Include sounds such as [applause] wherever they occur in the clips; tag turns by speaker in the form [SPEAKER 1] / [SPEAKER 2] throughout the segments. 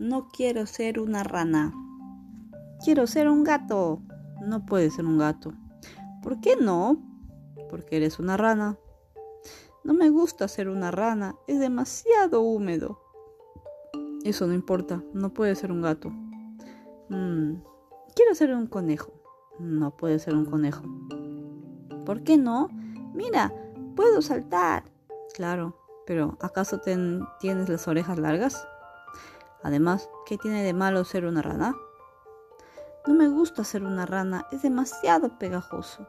[SPEAKER 1] No quiero ser una rana. Quiero ser un gato. No puedes ser un gato. ¿Por qué no? Porque eres una rana. No me gusta ser una rana. Es demasiado húmedo. Eso no importa. No puede ser un gato. Mm, quiero ser un conejo. No puede ser un conejo. ¿Por qué no? Mira, puedo saltar. Claro, pero ¿acaso tienes las orejas largas? Además, ¿qué tiene de malo ser una rana? No me gusta ser una rana, es demasiado pegajoso.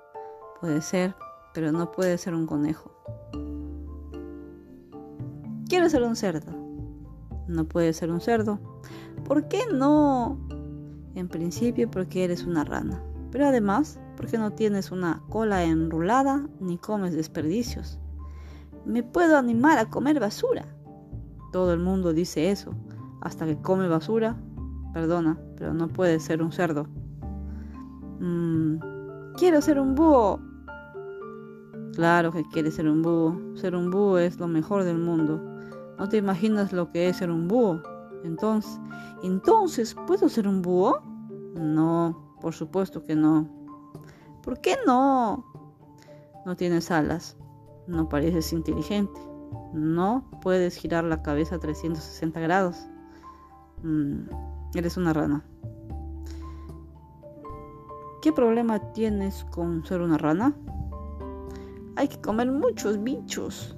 [SPEAKER 1] Puede ser, pero no puede ser un conejo. Quiero ser un cerdo. No puede ser un cerdo. ¿Por qué no? En principio porque eres una rana, pero además porque no tienes una cola enrulada ni comes desperdicios. Me puedo animar a comer basura. Todo el mundo dice eso, hasta que come basura. Perdona, pero no puede ser un cerdo. Mm, quiero ser un búho. Claro que quieres ser un búho. Ser un búho es lo mejor del mundo. No te imaginas lo que es ser un búho. Entonces, entonces, ¿puedo ser un búho? No, por supuesto que no. ¿Por qué no? No tienes alas. No pareces inteligente. No puedes girar la cabeza a 360 grados. Mm, eres una rana. ¿Qué problema tienes con ser una rana? Hay que comer muchos bichos.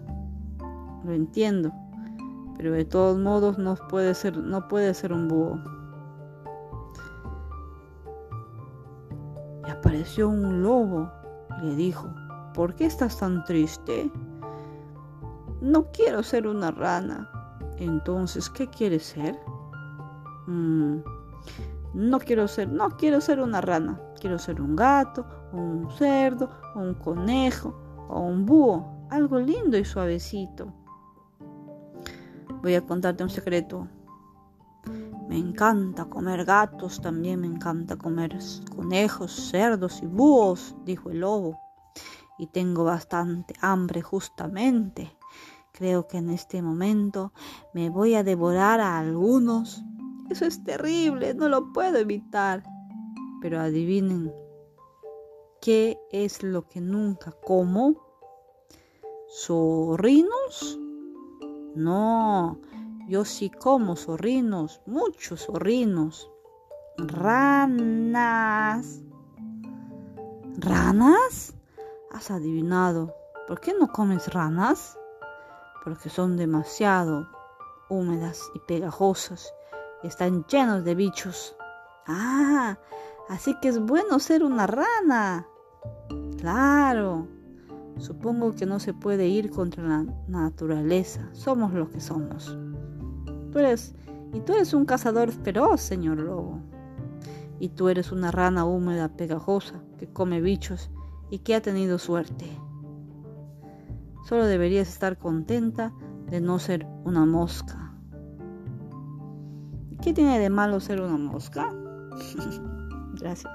[SPEAKER 1] Lo entiendo. Pero de todos modos no puede ser, no puede ser un búho. Y apareció un lobo y le dijo, ¿por qué estás tan triste? No quiero ser una rana. Entonces, ¿qué quieres ser? Mm, no quiero ser, no quiero ser una rana. Quiero ser un gato, un cerdo, un conejo, o un búho. Algo lindo y suavecito. Voy a contarte un secreto. Me encanta comer gatos, también me encanta comer conejos, cerdos y búhos, dijo el lobo. Y tengo bastante hambre justamente. Creo que en este momento me voy a devorar a algunos eso es terrible, no lo puedo evitar. Pero adivinen, ¿qué es lo que nunca como? ¿Zorrinos? No, yo sí como zorrinos, muchos zorrinos. Ranas. ¿Ranas? Has adivinado. ¿Por qué no comes ranas? Porque son demasiado húmedas y pegajosas están llenos de bichos. Ah, así que es bueno ser una rana. Claro. Supongo que no se puede ir contra la naturaleza. Somos lo que somos. Tú eres, y tú eres un cazador feroz, señor lobo. Y tú eres una rana húmeda, pegajosa, que come bichos y que ha tenido suerte. Solo deberías estar contenta de no ser una mosca. ¿Qué tiene de malo ser una mosca? [laughs] Gracias.